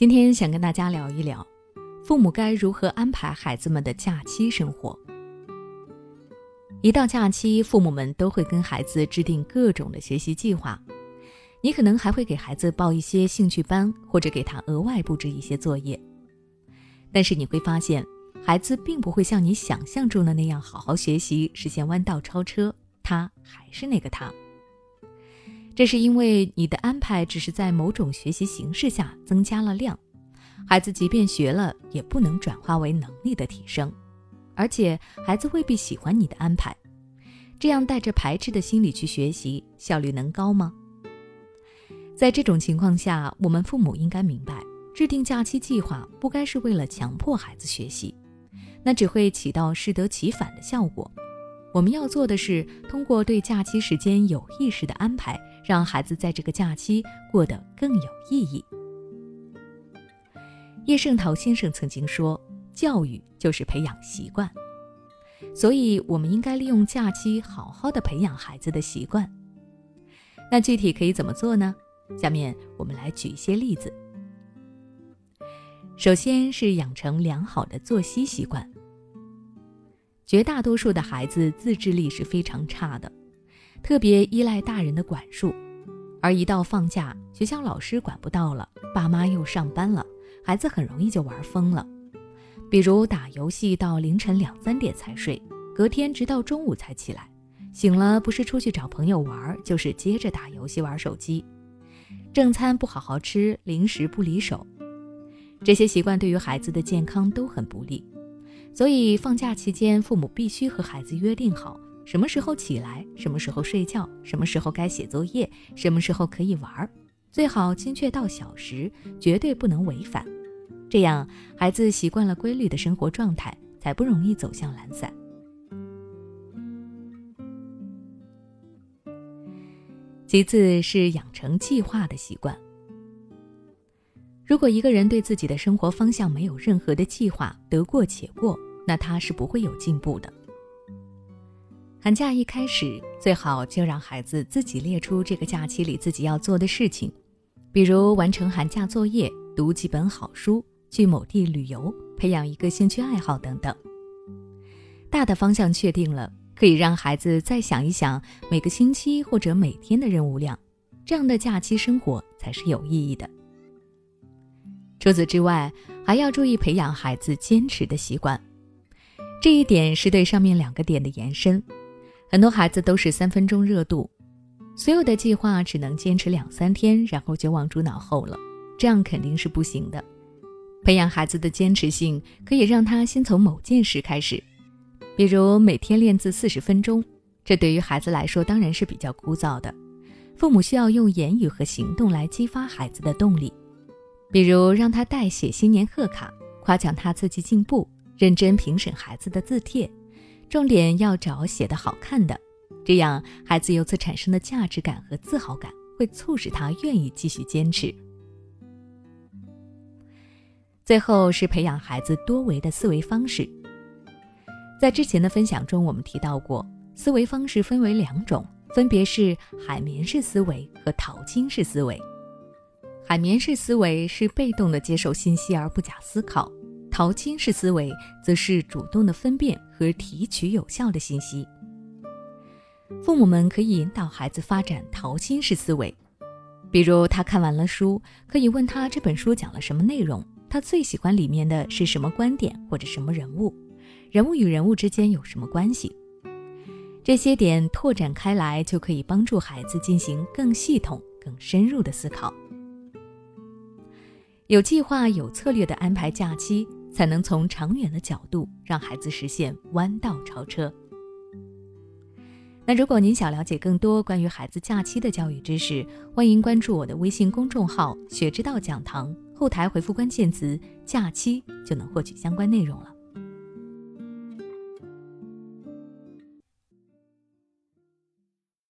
今天想跟大家聊一聊，父母该如何安排孩子们的假期生活。一到假期，父母们都会跟孩子制定各种的学习计划，你可能还会给孩子报一些兴趣班，或者给他额外布置一些作业。但是你会发现，孩子并不会像你想象中的那样好好学习，实现弯道超车，他还是那个他。这是因为你的安排只是在某种学习形式下增加了量，孩子即便学了，也不能转化为能力的提升，而且孩子未必喜欢你的安排。这样带着排斥的心理去学习，效率能高吗？在这种情况下，我们父母应该明白，制定假期计划不该是为了强迫孩子学习，那只会起到适得其反的效果。我们要做的是，通过对假期时间有意识的安排，让孩子在这个假期过得更有意义。叶圣陶先生曾经说：“教育就是培养习惯，所以我们应该利用假期好好的培养孩子的习惯。”那具体可以怎么做呢？下面我们来举一些例子。首先是养成良好的作息习惯。绝大多数的孩子自制力是非常差的，特别依赖大人的管束，而一到放假，学校老师管不到了，爸妈又上班了，孩子很容易就玩疯了。比如打游戏到凌晨两三点才睡，隔天直到中午才起来，醒了不是出去找朋友玩，就是接着打游戏玩手机，正餐不好好吃，零食不离手，这些习惯对于孩子的健康都很不利。所以放假期间，父母必须和孩子约定好什么时候起来，什么时候睡觉，什么时候该写作业，什么时候可以玩，最好精确到小时，绝对不能违反。这样孩子习惯了规律的生活状态，才不容易走向懒散。其次是养成计划的习惯。如果一个人对自己的生活方向没有任何的计划，得过且过，那他是不会有进步的。寒假一开始，最好就让孩子自己列出这个假期里自己要做的事情，比如完成寒假作业、读几本好书、去某地旅游、培养一个兴趣爱好等等。大的方向确定了，可以让孩子再想一想每个星期或者每天的任务量，这样的假期生活才是有意义的。除此之外，还要注意培养孩子坚持的习惯。这一点是对上面两个点的延伸。很多孩子都是三分钟热度，所有的计划只能坚持两三天，然后就忘诸脑后了，这样肯定是不行的。培养孩子的坚持性，可以让他先从某件事开始，比如每天练字四十分钟。这对于孩子来说当然是比较枯燥的，父母需要用言语和行动来激发孩子的动力。比如让他代写新年贺卡，夸奖他字迹进步，认真评审孩子的字帖，重点要找写的好看的，这样孩子由此产生的价值感和自豪感会促使他愿意继续坚持。最后是培养孩子多维的思维方式。在之前的分享中，我们提到过，思维方式分为两种，分别是海绵式思维和淘金式思维。海绵式思维是被动的接受信息而不假思考，淘金式思维则是主动的分辨和提取有效的信息。父母们可以引导孩子发展淘金式思维，比如他看完了书，可以问他这本书讲了什么内容，他最喜欢里面的是什么观点或者什么人物，人物与人物之间有什么关系？这些点拓展开来，就可以帮助孩子进行更系统、更深入的思考。有计划、有策略的安排假期，才能从长远的角度让孩子实现弯道超车。那如果您想了解更多关于孩子假期的教育知识，欢迎关注我的微信公众号“学之道讲堂”，后台回复关键词“假期”就能获取相关内容了。